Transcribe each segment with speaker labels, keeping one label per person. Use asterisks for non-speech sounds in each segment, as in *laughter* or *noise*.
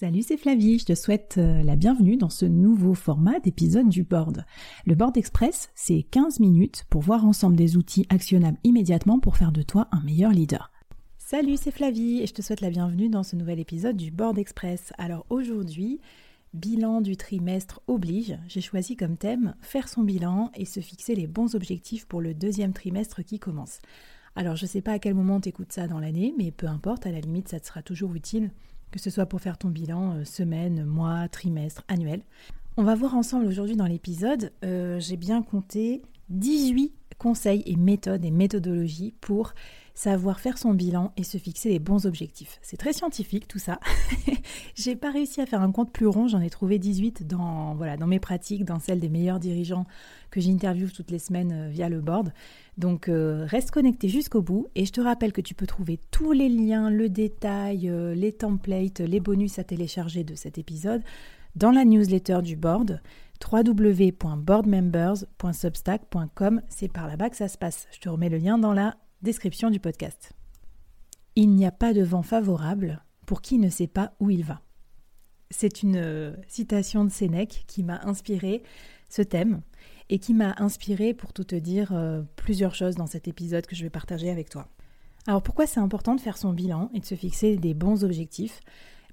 Speaker 1: Salut, c'est Flavie, je te souhaite euh, la bienvenue dans ce nouveau format d'épisode du board. Le board express, c'est 15 minutes pour voir ensemble des outils actionnables immédiatement pour faire de toi un meilleur leader. Salut, c'est Flavie et je te souhaite la bienvenue dans ce nouvel épisode du board express. Alors aujourd'hui, bilan du trimestre oblige, j'ai choisi comme thème faire son bilan et se fixer les bons objectifs pour le deuxième trimestre qui commence. Alors je ne sais pas à quel moment tu écoutes ça dans l'année, mais peu importe, à la limite ça te sera toujours utile que ce soit pour faire ton bilan euh, semaine, mois, trimestre, annuel. On va voir ensemble aujourd'hui dans l'épisode, euh, j'ai bien compté 18 conseils et méthodes et méthodologies pour savoir faire son bilan et se fixer les bons objectifs. C'est très scientifique tout ça. *laughs* j'ai pas réussi à faire un compte plus rond, j'en ai trouvé 18 dans voilà, dans mes pratiques, dans celles des meilleurs dirigeants que j'interviewe toutes les semaines euh, via le board. Donc euh, reste connecté jusqu'au bout et je te rappelle que tu peux trouver tous les liens, le détail, euh, les templates, les bonus à télécharger de cet épisode dans la newsletter du board www.boardmembers.substack.com. C'est par là-bas que ça se passe. Je te remets le lien dans la description du podcast. Il n'y a pas de vent favorable pour qui ne sait pas où il va. C'est une euh, citation de Sénèque qui m'a inspiré ce thème et qui m'a inspiré pour tout te dire euh, plusieurs choses dans cet épisode que je vais partager avec toi. Alors pourquoi c'est important de faire son bilan et de se fixer des bons objectifs?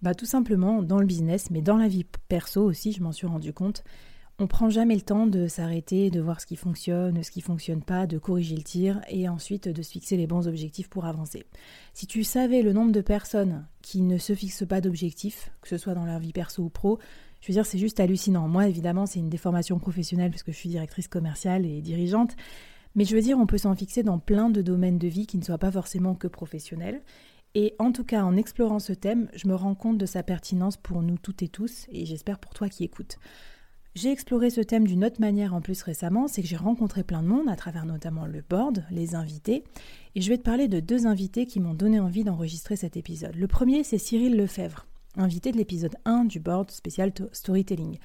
Speaker 1: Bah, Tout simplement dans le business, mais dans la vie perso aussi, je m'en suis rendu compte, on prend jamais le temps de s'arrêter, de voir ce qui fonctionne, ce qui fonctionne pas, de corriger le tir et ensuite de se fixer les bons objectifs pour avancer. Si tu savais le nombre de personnes qui ne se fixent pas d'objectifs, que ce soit dans leur vie perso ou pro, je veux dire, c'est juste hallucinant. Moi, évidemment, c'est une déformation professionnelle puisque je suis directrice commerciale et dirigeante. Mais je veux dire, on peut s'en fixer dans plein de domaines de vie qui ne soient pas forcément que professionnels. Et en tout cas, en explorant ce thème, je me rends compte de sa pertinence pour nous toutes et tous, et j'espère pour toi qui écoutes. J'ai exploré ce thème d'une autre manière en plus récemment, c'est que j'ai rencontré plein de monde à travers notamment le board, les invités, et je vais te parler de deux invités qui m'ont donné envie d'enregistrer cet épisode. Le premier, c'est Cyril Lefebvre invité de l'épisode 1 du board spécial storytelling.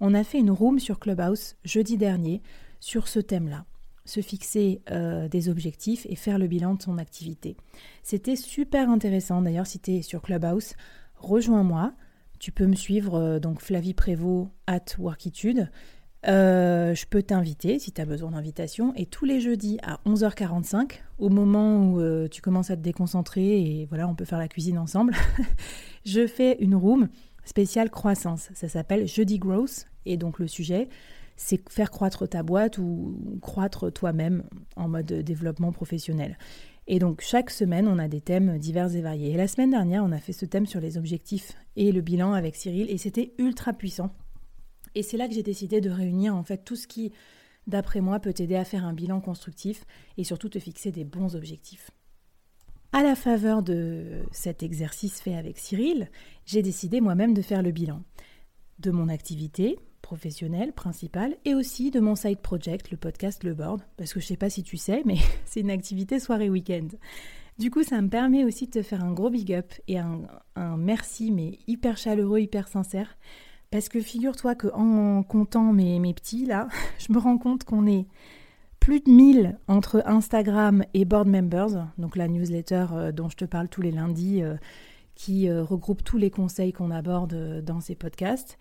Speaker 1: On a fait une room sur Clubhouse jeudi dernier sur ce thème-là se fixer euh, des objectifs et faire le bilan de son activité. C'était super intéressant. D'ailleurs, si tu es sur Clubhouse, rejoins-moi. Tu peux me suivre, euh, donc Flavie Prévost at Workitude. Euh, je peux t'inviter si tu as besoin d'invitation. Et tous les jeudis à 11h45, au moment où euh, tu commences à te déconcentrer et voilà, on peut faire la cuisine ensemble, *laughs* je fais une room spéciale croissance. Ça s'appelle Jeudi Growth. Et donc le sujet, c'est faire croître ta boîte ou croître toi-même en mode développement professionnel. Et donc chaque semaine, on a des thèmes divers et variés. Et la semaine dernière, on a fait ce thème sur les objectifs et le bilan avec Cyril et c'était ultra puissant. Et c'est là que j'ai décidé de réunir en fait tout ce qui, d'après moi, peut t'aider à faire un bilan constructif et surtout te fixer des bons objectifs. À la faveur de cet exercice fait avec Cyril, j'ai décidé moi-même de faire le bilan de mon activité professionnelle principale et aussi de mon side project, le podcast Le Board, parce que je sais pas si tu sais, mais *laughs* c'est une activité soirée-week-end. Du coup, ça me permet aussi de te faire un gros big up et un, un merci, mais hyper chaleureux, hyper sincère, parce que figure-toi qu'en comptant mes, mes petits, là, *laughs* je me rends compte qu'on est plus de 1000 entre Instagram et Board Members, donc la newsletter euh, dont je te parle tous les lundis, euh, qui euh, regroupe tous les conseils qu'on aborde dans ces podcasts.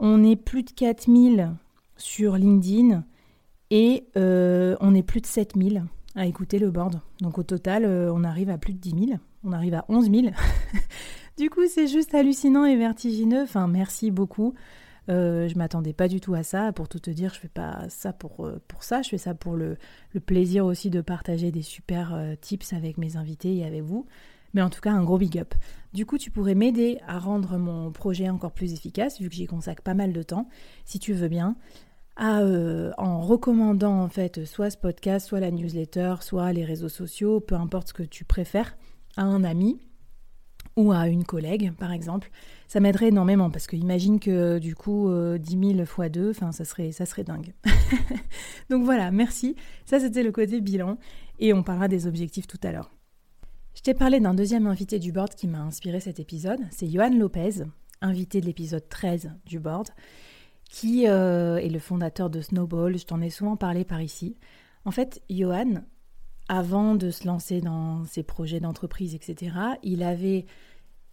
Speaker 1: On est plus de 4000 sur LinkedIn et on est plus de 7000 à écouter le board. Donc au total, on arrive à plus de 10 000, on arrive à 11 000. *laughs* Du coup, c'est juste hallucinant et vertigineux. Enfin, merci beaucoup. Euh, je m'attendais pas du tout à ça. Pour tout te dire, je fais pas ça pour, euh, pour ça. Je fais ça pour le, plaisir aussi de partager des super euh, tips avec mes invités et avec vous. Mais en tout cas, un gros big up. Du coup, tu pourrais m'aider à rendre mon projet encore plus efficace, vu que j'y consacre pas mal de temps, si tu veux bien, à, en recommandant en fait soit ce podcast, soit la newsletter, soit les réseaux sociaux, peu importe ce que tu préfères, à un ami ou à une collègue, par exemple. Ça m'aiderait énormément parce que imagine que du coup, 10 000 fois 2, enfin, ça serait, ça serait dingue. *laughs* Donc voilà, merci. Ça, c'était le côté bilan et on parlera des objectifs tout à l'heure. Je t'ai parlé d'un deuxième invité du board qui m'a inspiré cet épisode. C'est Johan Lopez, invité de l'épisode 13 du board, qui euh, est le fondateur de Snowball. Je t'en ai souvent parlé par ici. En fait, Johan, avant de se lancer dans ses projets d'entreprise, etc., il avait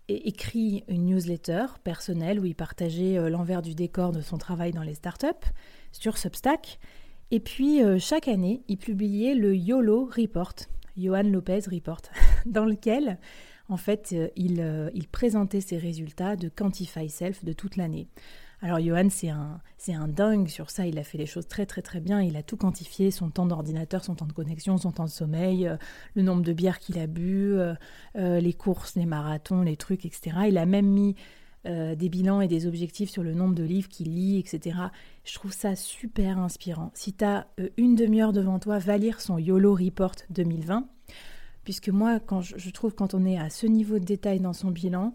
Speaker 1: écrit une newsletter personnelle où il partageait l'envers du décor de son travail dans les startups sur Substack. Et puis, chaque année, il publiait le YOLO Report, Johan Lopez Report, *laughs* dans lequel, en fait, il, il présentait ses résultats de Quantify Self de toute l'année. Alors Johan, c'est un, c'est un dingue sur ça, il a fait les choses très très très bien, il a tout quantifié, son temps d'ordinateur, son temps de connexion, son temps de sommeil, euh, le nombre de bières qu'il a bu, euh, euh, les courses, les marathons, les trucs, etc. Il a même mis des bilans et des objectifs sur le nombre de livres qu'il lit, etc. Je trouve ça super inspirant. Si tu as une demi-heure devant toi, va lire son YOLO Report 2020, puisque moi, quand je, je trouve quand on est à ce niveau de détail dans son bilan,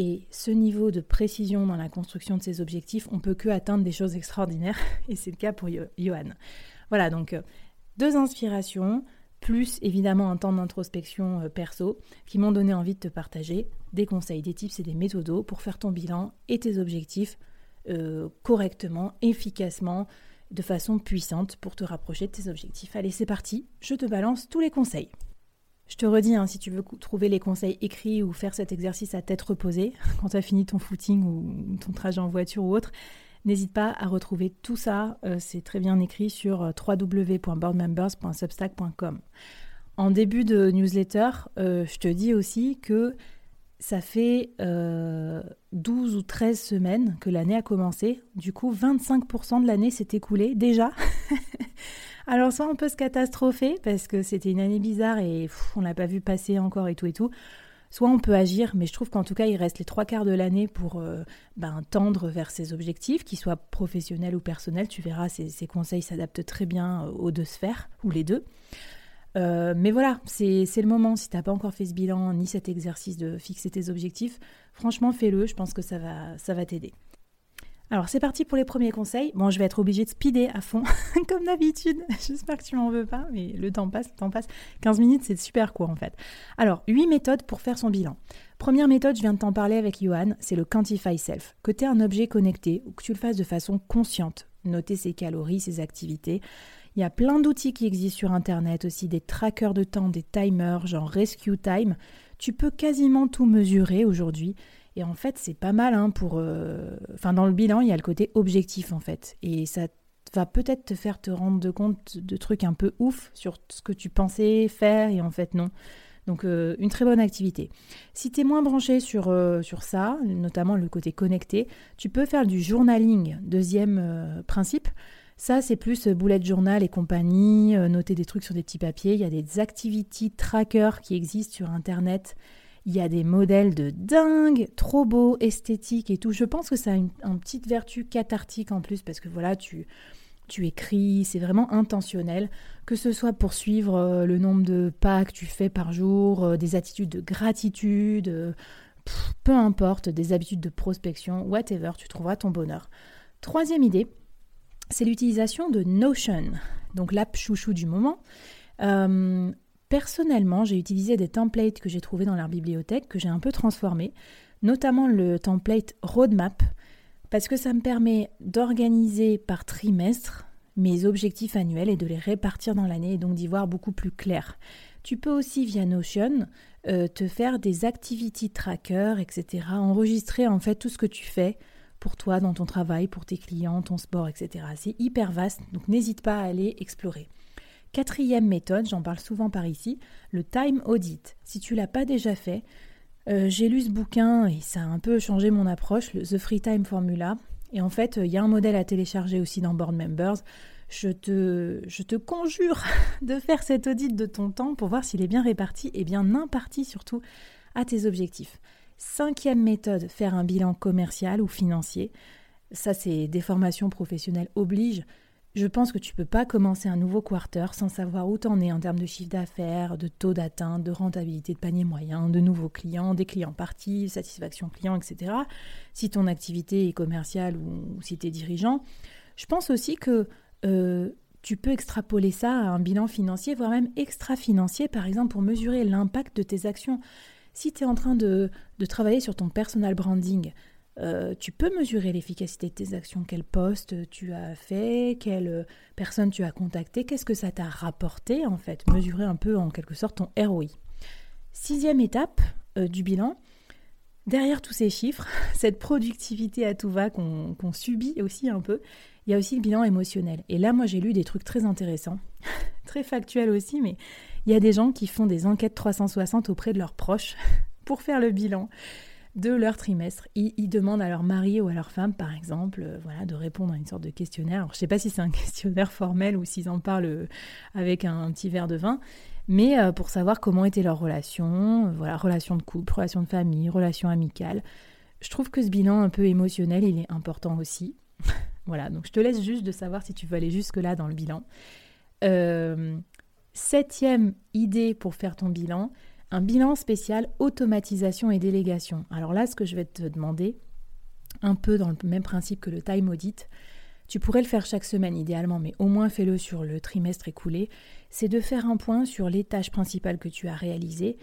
Speaker 1: et ce niveau de précision dans la construction de ses objectifs, on peut que atteindre des choses extraordinaires. *laughs* Et c'est le cas pour Johan. Voilà, donc euh, deux inspirations, plus évidemment un temps d'introspection euh, perso, qui m'ont donné envie de te partager des conseils, des tips et des méthodos pour faire ton bilan et tes objectifs euh, correctement, efficacement, de façon puissante pour te rapprocher de tes objectifs. Allez, c'est parti, je te balance tous les conseils. Je te redis, hein, si tu veux trouver les conseils écrits ou faire cet exercice à tête reposée, *laughs* quand tu as fini ton footing ou ton trajet en voiture ou autre, n'hésite pas à retrouver tout ça. Euh, c'est très bien écrit sur euh, www.boardmembers.substack.com. En début de newsletter, euh, je te dis aussi que ça fait 12 ou 13 semaines que l'année a commencé. Du coup, 25% de l'année s'est écoulée déjà. *laughs* Alors soit on peut se catastropher parce que c'était une année bizarre et on l'a pas vu passer encore et tout et tout. Soit on peut agir, mais je trouve qu'en tout cas, il reste les trois quarts de l'année pour euh, ben, tendre vers ses objectifs, qu'ils soient professionnels ou personnels. Tu verras, ces, conseils s'adaptent très bien euh, aux deux sphères, ou les deux. Euh, mais voilà, c'est le moment. Si tu n'as pas encore fait ce bilan ni cet exercice de fixer tes objectifs, franchement, fais-le. Je pense que ça va t'aider. Alors c'est parti pour les premiers conseils. Bon, je vais être obligée de speeder à fond, *laughs* comme d'habitude. J'espère que tu m'en veux pas, mais le temps passe, le temps passe. 15 minutes, c'est super court en fait. Alors, 8 méthodes pour faire son bilan. Première méthode, je viens de t'en parler avec Johan, c'est le Quantify Self. Que tu aies un objet connecté ou que tu le fasses de façon consciente. Noter ses calories, ses activités. Il y a plein d'outils qui existent sur Internet aussi, des trackers de temps, des timers, genre Rescue Time. Tu peux quasiment tout mesurer aujourd'hui. Et en fait, c'est pas mal hein, pour. Euh, enfin, dans le bilan, il y a le côté objectif en fait. Et ça va peut-être te faire te rendre compte de trucs un peu ouf sur ce que tu pensais faire et en fait non. Donc euh, une très bonne activité. Si tu es moins branché sur, euh, sur ça, notamment le côté connecté, tu peux faire du journaling, deuxième principe. Ça, c'est plus bullet journal et compagnie, noter des trucs sur des petits papiers. Il y a des activity trackers qui existent sur Internet il y a des modèles de dingue, trop beaux, esthétiques et tout. Je pense que ça a une, petite vertu cathartique en plus parce que voilà, tu, tu écris, c'est vraiment intentionnel, que ce soit pour suivre euh, le nombre de pas que tu fais par jour, euh, des attitudes de gratitude, euh, peu importe, des habitudes de prospection, whatever, tu trouveras ton bonheur. Troisième idée, c'est l'utilisation de Notion, donc l'app chouchou du moment. Personnellement, j'ai utilisé des templates que j'ai trouvés dans leur bibliothèque, que j'ai un peu transformés, notamment le template Roadmap, parce que ça me permet d'organiser par trimestre mes objectifs annuels et de les répartir dans l'année et donc d'y voir beaucoup plus clair. Tu peux aussi via Notion euh, te faire des activity trackers, etc. Enregistrer en fait tout ce que tu fais pour toi dans ton travail, pour tes clients, ton sport, etc. C'est hyper vaste, donc n'hésite pas à aller explorer. Quatrième méthode, j'en parle souvent par ici, le time audit. Si tu l'as pas déjà fait, euh, j'ai lu ce bouquin et ça a un peu changé mon approche, le The Free Time Formula. Et en fait, il y a un modèle à télécharger aussi dans Board Members. Je te, je te conjure *laughs* de faire cet audit de ton temps pour voir s'il est bien réparti et bien imparti surtout à tes objectifs. Cinquième méthode, faire un bilan commercial ou financier. Ça, c'est des formations professionnelles obligent. Je pense que tu peux pas commencer un nouveau quarter sans savoir où t'en es en termes de chiffre d'affaires, de taux d'atteinte, de rentabilité de panier moyen, de nouveaux clients, des clients partis, satisfaction client, etc. Si ton activité est commerciale ou, si tu es dirigeant. Je pense aussi que euh, tu peux extrapoler ça à un bilan financier, voire même extra-financier, par exemple, pour mesurer l'impact de tes actions. Si tu es en train de, de travailler sur ton personal branding, euh, tu peux mesurer l'efficacité de tes actions, quel poste tu as fait, quelle personne tu as contacté, qu'est-ce que ça t'a rapporté en fait, mesurer un peu en quelque sorte ton ROI. Sixième étape euh, du bilan, Derrière tous ces chiffres, *laughs* cette productivité à tout va qu'on subit aussi un peu, il y a aussi le bilan émotionnel. Et là, moi, j'ai lu des trucs très intéressants, *laughs* très factuels aussi, mais il y a des gens qui font des enquêtes 360 auprès de leurs proches *laughs* pour faire le bilan de leur trimestre. Ils, demandent à leur mari ou à leur femme, par exemple, euh, voilà, de répondre à une sorte de questionnaire. je ne sais pas si c'est un *laughs* questionnaire formel ou s'ils en parlent euh, avec un, petit verre de vin, mais euh, pour savoir comment était leur relation, voilà, relation de couple, relation de famille, relation amicale. Je trouve que ce bilan un peu émotionnel, il est important aussi. *laughs* voilà, donc je te laisse juste de savoir si tu veux aller jusque-là dans le bilan. septième idée pour faire ton bilan, un bilan spécial automatisation et délégation. Alors là, ce que je vais te demander, un peu dans le même principe que le time audit, tu pourrais le faire chaque semaine idéalement, mais au moins fais-le sur le trimestre écoulé, c'est de faire un point sur les tâches principales que tu as réalisées,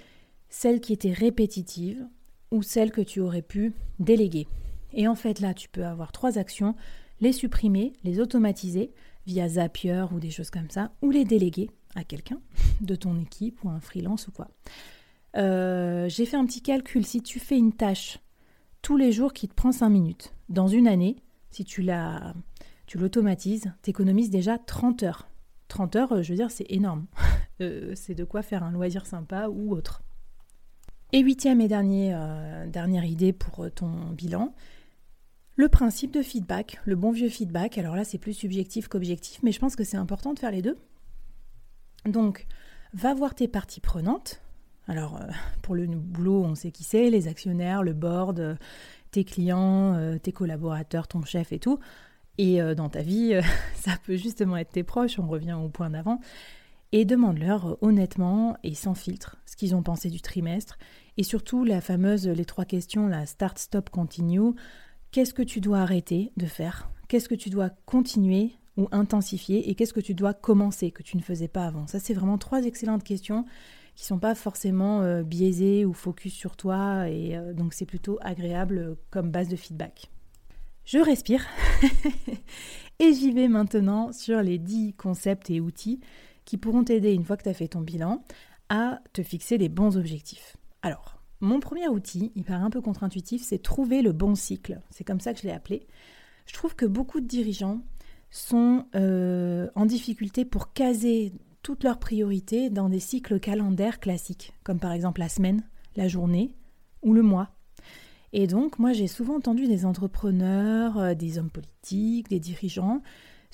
Speaker 1: celles qui étaient répétitives ou celles que tu aurais pu déléguer. Et en fait là, tu peux avoir trois actions, les supprimer, les automatiser via Zapier ou des choses comme ça, ou les déléguer à quelqu'un *laughs* de ton équipe ou un freelance ou quoi. Euh, j'ai fait un petit calcul. Si tu fais une tâche tous les jours qui te prend 5 minutes, dans une année, si tu la, l'automatises, tu économises déjà 30 heures. 30 heures, je veux dire, c'est énorme. *laughs* Euh, c'est de quoi faire un loisir sympa ou autre. Et huitième et dernier, euh, dernière idée pour ton bilan, le principe de feedback, le bon vieux feedback. Alors là, c'est plus subjectif qu'objectif, mais je pense que c'est important de faire les deux. Donc, va voir tes parties prenantes, alors, euh, pour le boulot, on sait qui c'est, les actionnaires, le board, euh, tes clients, euh, tes collaborateurs, ton chef et tout. Et dans ta vie, *laughs* ça peut justement être tes proches, on revient au point d'avant. Et demande-leur honnêtement et sans filtre ce qu'ils ont pensé du trimestre. Et surtout, la fameuse, les trois questions, la start, stop, continue. Qu'est-ce que tu dois arrêter de faire? Qu'est-ce que tu dois continuer ou intensifier Et qu'est-ce que tu dois commencer que tu ne faisais pas avant? Ça, c'est vraiment trois excellentes questions qui sont pas forcément euh, biaisés ou focus sur toi et euh, donc c'est plutôt agréable euh, comme base de feedback. Je respire *laughs* et j'y vais maintenant sur les 10 concepts et outils qui pourront t'aider une fois que tu as fait ton bilan à te fixer des bons objectifs. Alors, mon premier outil, il paraît un peu contre-intuitif, c'est trouver le bon cycle. C'est comme ça que je l'ai appelé. Je trouve que beaucoup de dirigeants sont en difficulté pour caser toutes leurs priorités dans des cycles calendaires classiques, comme par exemple la semaine, la journée ou le mois. Et donc, moi, j'ai souvent entendu des entrepreneurs, euh, des hommes politiques, des dirigeants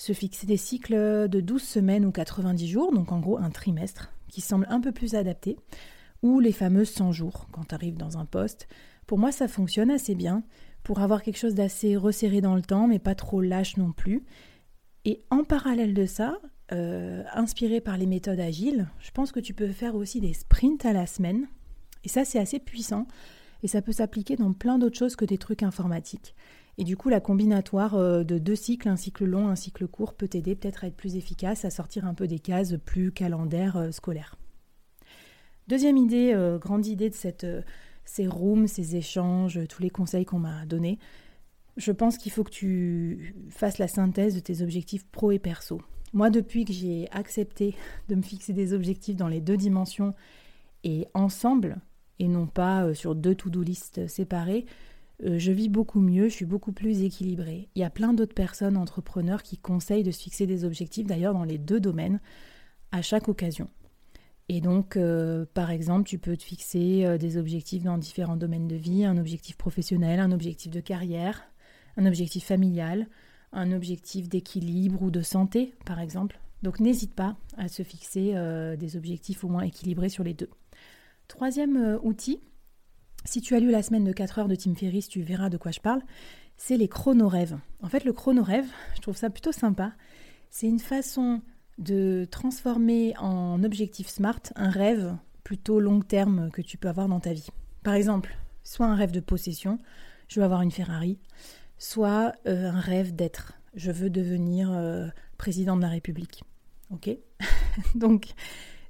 Speaker 1: se fixer des cycles de 12 semaines ou 90 jours, donc en gros un trimestre, qui semble un peu plus adapté, ou les fameux 100 jours quand tu arrives dans un poste. Pour moi, ça fonctionne assez bien pour avoir quelque chose d'assez resserré dans le temps, mais pas trop lâche non plus. Et en parallèle de ça, euh, inspiré par les méthodes agiles, je pense que tu peux faire aussi des sprints à la semaine. Et ça, c'est assez puissant. Et ça peut s'appliquer dans plein d'autres choses que des trucs informatiques. Et du coup, la combinatoire euh, de deux cycles, un cycle long, un cycle court, peut t'aider peut-être à être plus efficace, à sortir un peu des cases plus calendaires euh, scolaires. Deuxième idée, grande idée de cette, ces rooms, ces échanges, tous les conseils qu'on m'a donnés, je pense qu'il faut que tu fasses la synthèse de tes objectifs pro et perso. Moi, depuis que j'ai accepté de me fixer des objectifs dans les deux dimensions et ensemble, et non pas euh, sur deux to-do listes séparées, euh, je vis beaucoup mieux, je suis beaucoup plus équilibrée. Il y a plein d'autres personnes, entrepreneurs, qui conseillent de se fixer des objectifs, d'ailleurs dans les deux domaines, à chaque occasion. Et donc, euh, par exemple, tu peux te fixer des objectifs dans différents domaines de vie, un objectif professionnel, un objectif de carrière, un objectif familial, un objectif d'équilibre ou de santé, par exemple. Donc n'hésite pas à se fixer euh, des objectifs au moins équilibrés sur les deux. Troisième euh, outil, si tu as lu la semaine de 4 heures de Tim Ferriss, tu verras de quoi je parle, c'est les chronorêves. En fait, le chronorêve, je trouve ça plutôt sympa. C'est une façon de transformer en objectif smart un rêve plutôt long terme que tu peux avoir dans ta vie. Par exemple, soit un rêve de possession, je veux avoir une Ferrari, soit euh, un rêve d'être. Je veux devenir euh, président de la République. Ok? *laughs* Donc,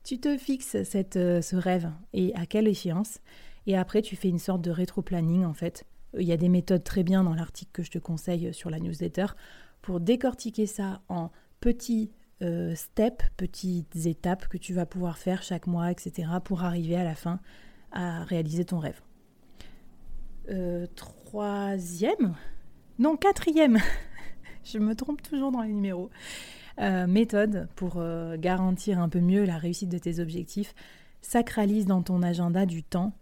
Speaker 1: tu te fixes euh, ce rêve et à quelle échéance? Et après, tu fais une sorte de rétro-planning en fait. Il y a des méthodes très bien dans l'article que je te conseille sur la newsletter pour décortiquer ça en petits steps, petites étapes que tu vas pouvoir faire chaque mois, etc. pour arriver à la fin à réaliser ton rêve. troisième, non quatrième, *laughs* je me trompe toujours dans les numéros, euh, méthode pour euh, garantir un peu mieux la réussite de tes objectifs, sacralise dans ton agenda du temps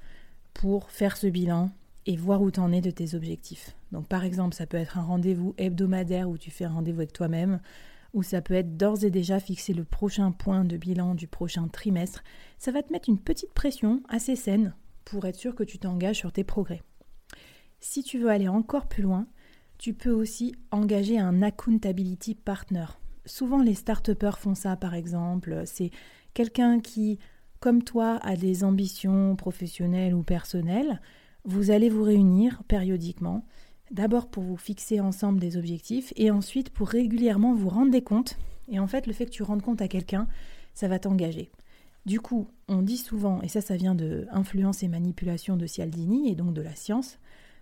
Speaker 1: pour faire ce bilan et voir où tu en es de tes objectifs. Donc par exemple, ça peut être un rendez-vous hebdomadaire où tu fais un rendez-vous avec toi-même, ou ça peut être d'ores et déjà fixer le prochain point de bilan du prochain trimestre. Ça va te mettre une petite pression assez saine pour être sûr que tu t'engages sur tes progrès. Si tu veux aller encore plus loin, tu peux aussi engager un accountability partner. Souvent les start font ça par exemple, c'est quelqu'un qui comme toi a des ambitions professionnelles ou personnelles, vous allez vous réunir périodiquement D'abord pour vous fixer ensemble des objectifs et ensuite pour régulièrement vous rendre des comptes. Et en fait, le fait que tu rendes compte à quelqu'un, ça va t'engager. Du coup, on dit souvent, et ça, ça vient de Influence et manipulation de Cialdini et donc de la science,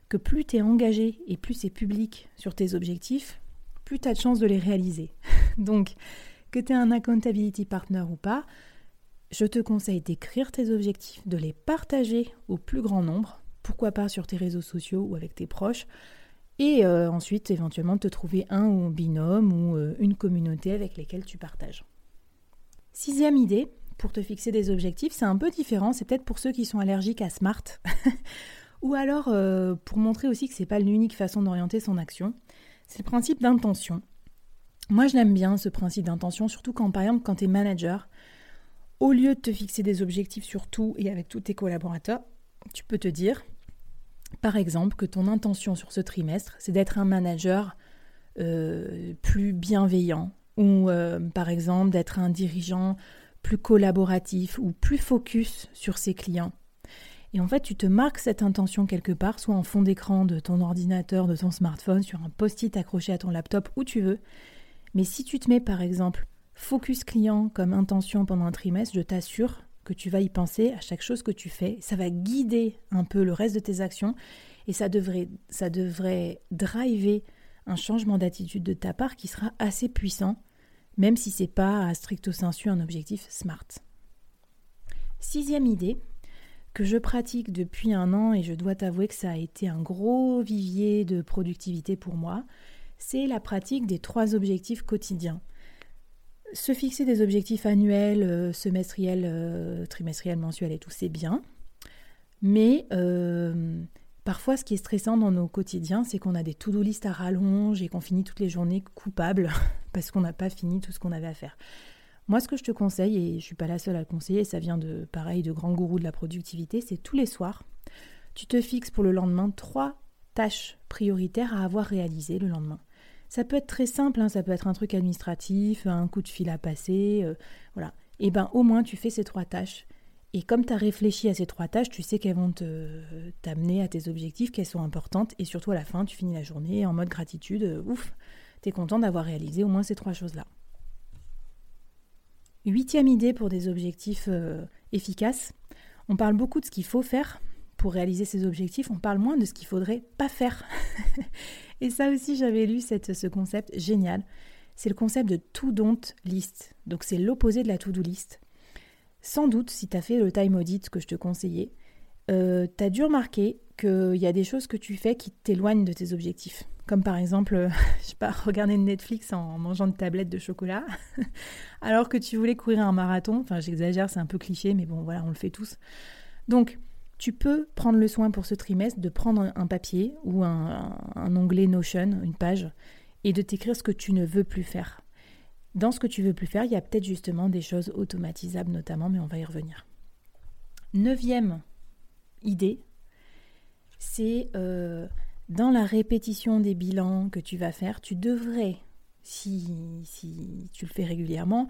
Speaker 1: que plus tu es engagé et plus c'est public sur tes objectifs, plus tu as de chances de les réaliser. *laughs* donc, que tu aies un accountability partner ou pas, je te conseille d'écrire tes objectifs, de les partager au plus grand nombre, pourquoi pas sur tes réseaux sociaux ou avec tes proches, et euh, ensuite éventuellement te trouver un ou un binôme ou euh, une communauté avec lesquelles tu partages. Sixième idée, pour te fixer des objectifs, c'est un peu différent, c'est peut-être pour ceux qui sont allergiques à Smart, *laughs* ou alors euh, pour montrer aussi que c'est pas l'unique façon d'orienter son action, c'est le principe d'intention. Moi je l'aime bien ce principe d'intention, surtout quand par exemple quand tu es manager, au lieu de te fixer des objectifs sur tout et avec tous tes collaborateurs, tu peux te dire, par exemple, que ton intention sur ce trimestre, c'est d'être un manager euh, plus bienveillant ou euh, par exemple d'être un dirigeant plus collaboratif ou plus focus sur ses clients. Et en fait, tu te marques cette intention quelque part, soit en fond d'écran de ton ordinateur, de ton smartphone, sur un post-it accroché à ton laptop, où tu veux. Mais si tu te mets par exemple focus client comme intention pendant un trimestre, je t'assure que tu vas y penser à chaque chose que tu fais. Ça va guider un peu le reste de tes actions et ça devrait, ça devrait driver un changement d'attitude de ta part qui sera assez puissant, même si c'est pas à stricto sensu un objectif SMART. Sixième idée que je pratique depuis un an et je dois t'avouer que ça a été un gros vivier de productivité pour moi, c'est la pratique des trois objectifs quotidiens se fixer des objectifs annuels, euh, semestriels, euh, trimestriels, mensuels et tout, c'est bien. Mais euh, parfois, ce qui est stressant dans nos quotidiens, c'est qu'on a des to-do list à rallonge et qu'on finit toutes les journées coupables *laughs* parce qu'on n'a pas fini tout ce qu'on avait à faire. Moi, ce que je te conseille, et je suis pas la seule à le conseiller, ça vient de pareil de grands gourous de la productivité, c'est tous les soirs, tu te fixes pour le lendemain trois tâches prioritaires à avoir réalisées le lendemain. Ça peut être très simple, hein, ça peut être un truc administratif, un coup de fil à passer, euh, voilà. Et eh ben au moins tu fais ces trois tâches. Et comme tu as réfléchi à ces trois tâches, tu sais qu'elles vont t'amener à tes objectifs, qu'elles sont importantes, et surtout à la fin, tu finis la journée en mode gratitude, euh, ouf, tu es content d'avoir réalisé au moins ces trois choses-là. Huitième idée pour des objectifs euh, efficaces. On parle beaucoup de ce qu'il faut faire pour réaliser ces objectifs, on parle moins de ce qu'il faudrait pas faire. *laughs* Et ça aussi, j'avais lu ce concept génial. C'est le concept de to-don't list. Donc c'est l'opposé de la to-do list. Sans doute, si tu as fait le time audit que je te conseillais, euh, tu as dû remarquer qu'il y a des choses que tu fais qui t'éloignent de tes objectifs. Comme par exemple, euh, *laughs* je sais pas, regarder Netflix en mangeant une tablette de chocolat, *laughs* alors que tu voulais courir un marathon. Enfin, j'exagère, c'est un peu cliché, mais bon, voilà, on le fait tous. Donc, tu peux prendre le soin pour ce trimestre de prendre un papier ou un, onglet Notion, une page, et de t'écrire ce que tu ne veux plus faire. Dans ce que tu veux plus faire, il y a peut-être justement des choses automatisables notamment, mais on va y revenir. Neuvième idée, c'est euh, dans la répétition des bilans que tu vas faire, tu devrais, si, si tu le fais régulièrement,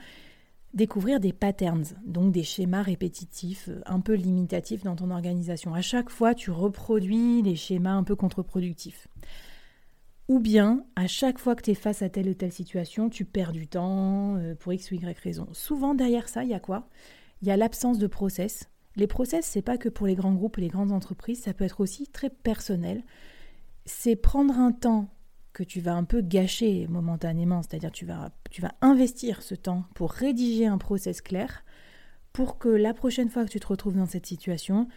Speaker 1: découvrir des patterns, donc des schémas répétitifs, euh, un peu limitatifs dans ton organisation. À chaque fois, tu reproduis les schémas un peu contre-productifs. Ou bien, à chaque fois que tu es face à telle ou telle situation, tu perds du temps euh, pour X ou Y raison. Souvent, derrière ça, il y a quoi? Il y a l'absence de process. Les process, c'est pas que pour les grands groupes et les grandes entreprises, ça peut être aussi très personnel. C'est prendre un temps que tu vas un peu gâcher momentanément, c'est-à-dire tu vas, tu vas investir ce temps pour rédiger un process clair pour que la prochaine fois que tu te retrouves dans cette situation,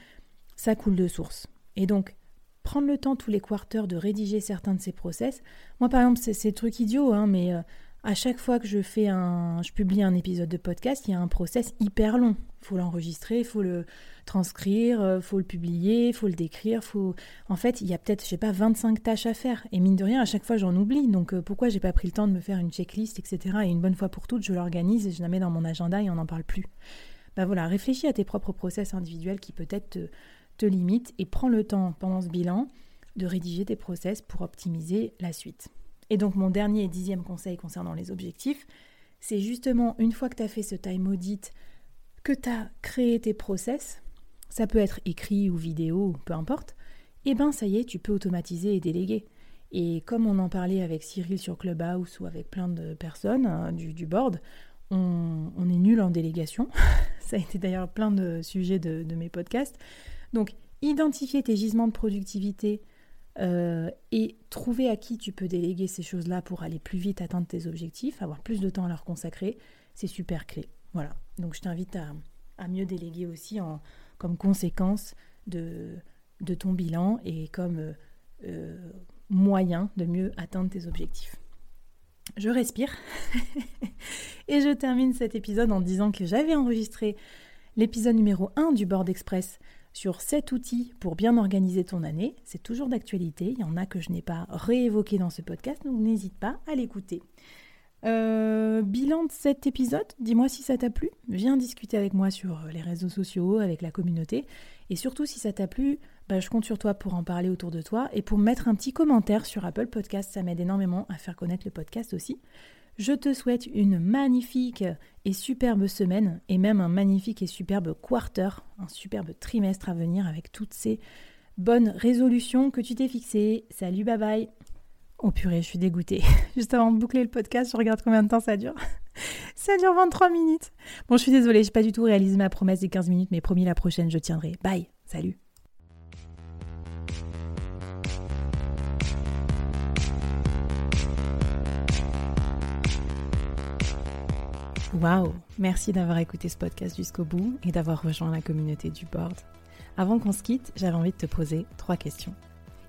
Speaker 1: ça coule de source. Et donc, prendre le temps tous les quarters de rédiger certains de ces process. Moi, par exemple, c'est, c'est truc idiot, hein, mais euh, à chaque fois que je fais un, je publie un épisode de podcast, il y a un process hyper long. Faut l'enregistrer, faut le transcrire, euh, faut le publier, faut le décrire, faut. En fait, il y a peut-être, je sais pas, 25 tâches à faire. Et mine de rien, à chaque fois, j'en oublie. Donc, euh, pourquoi j'ai pas pris le temps de me faire une checklist, etc. Et une bonne fois pour toutes, je l'organise et je la mets dans mon agenda et on n'en parle plus. Ben voilà, réfléchis à tes propres process individuels qui peut-être te, te limitent et prends le temps pendant ce bilan de rédiger tes process pour optimiser la suite. Et donc mon dernier et dixième conseil concernant les objectifs, c'est justement une fois que tu as fait ce time audit, que tu as créé tes process, ça peut être écrit ou vidéo, peu importe, et eh ben ça y est, tu peux automatiser et déléguer. Et comme on en parlait avec Cyril sur Clubhouse ou avec plein de personnes hein, du, board, on, est nul en délégation. *laughs* ça a été d'ailleurs plein de sujets de, de mes podcasts. Donc, identifier tes gisements de productivité euh, et trouver à qui tu peux déléguer ces choses-là pour aller plus vite atteindre tes objectifs, avoir plus de temps à leur consacrer, c'est super clé. Voilà. Donc je t'invite à, mieux déléguer aussi en, comme conséquence de, de ton bilan et comme euh, euh, moyen de mieux atteindre tes objectifs. Je respire *laughs* et je termine cet épisode en disant que j'avais enregistré l'épisode numéro 1 du Board Express sur 7 outils pour bien organiser ton année. C'est toujours d'actualité, il y en a que je n'ai pas réévoqué dans ce podcast, donc n'hésite pas à l'écouter. Euh, bilan de cet épisode, dis-moi si ça t'a plu. Viens discuter avec moi sur les réseaux sociaux, avec la communauté. Et surtout, si ça t'a plu, bah, je compte sur toi pour en parler autour de toi et pour mettre un petit commentaire sur Apple Podcast. Ça m'aide énormément à faire connaître le podcast aussi. Je te souhaite une magnifique et superbe semaine et même un magnifique et superbe quarter, un superbe trimestre à venir avec toutes ces bonnes résolutions que tu t'es fixées. Salut, bye bye. Oh purée, je suis dégoûtée. *laughs* Juste avant de boucler le podcast, je regarde combien de temps ça dure. *laughs* ça dure 23 minutes. Bon, je suis désolée, j'ai pas du tout réalisé ma promesse des 15 minutes, mais promis la prochaine, je tiendrai. Bye. Salut. Waouh Merci d'avoir écouté ce podcast jusqu'au bout et d'avoir rejoint la communauté du board. Avant qu'on se quitte, j'avais envie de te poser trois questions.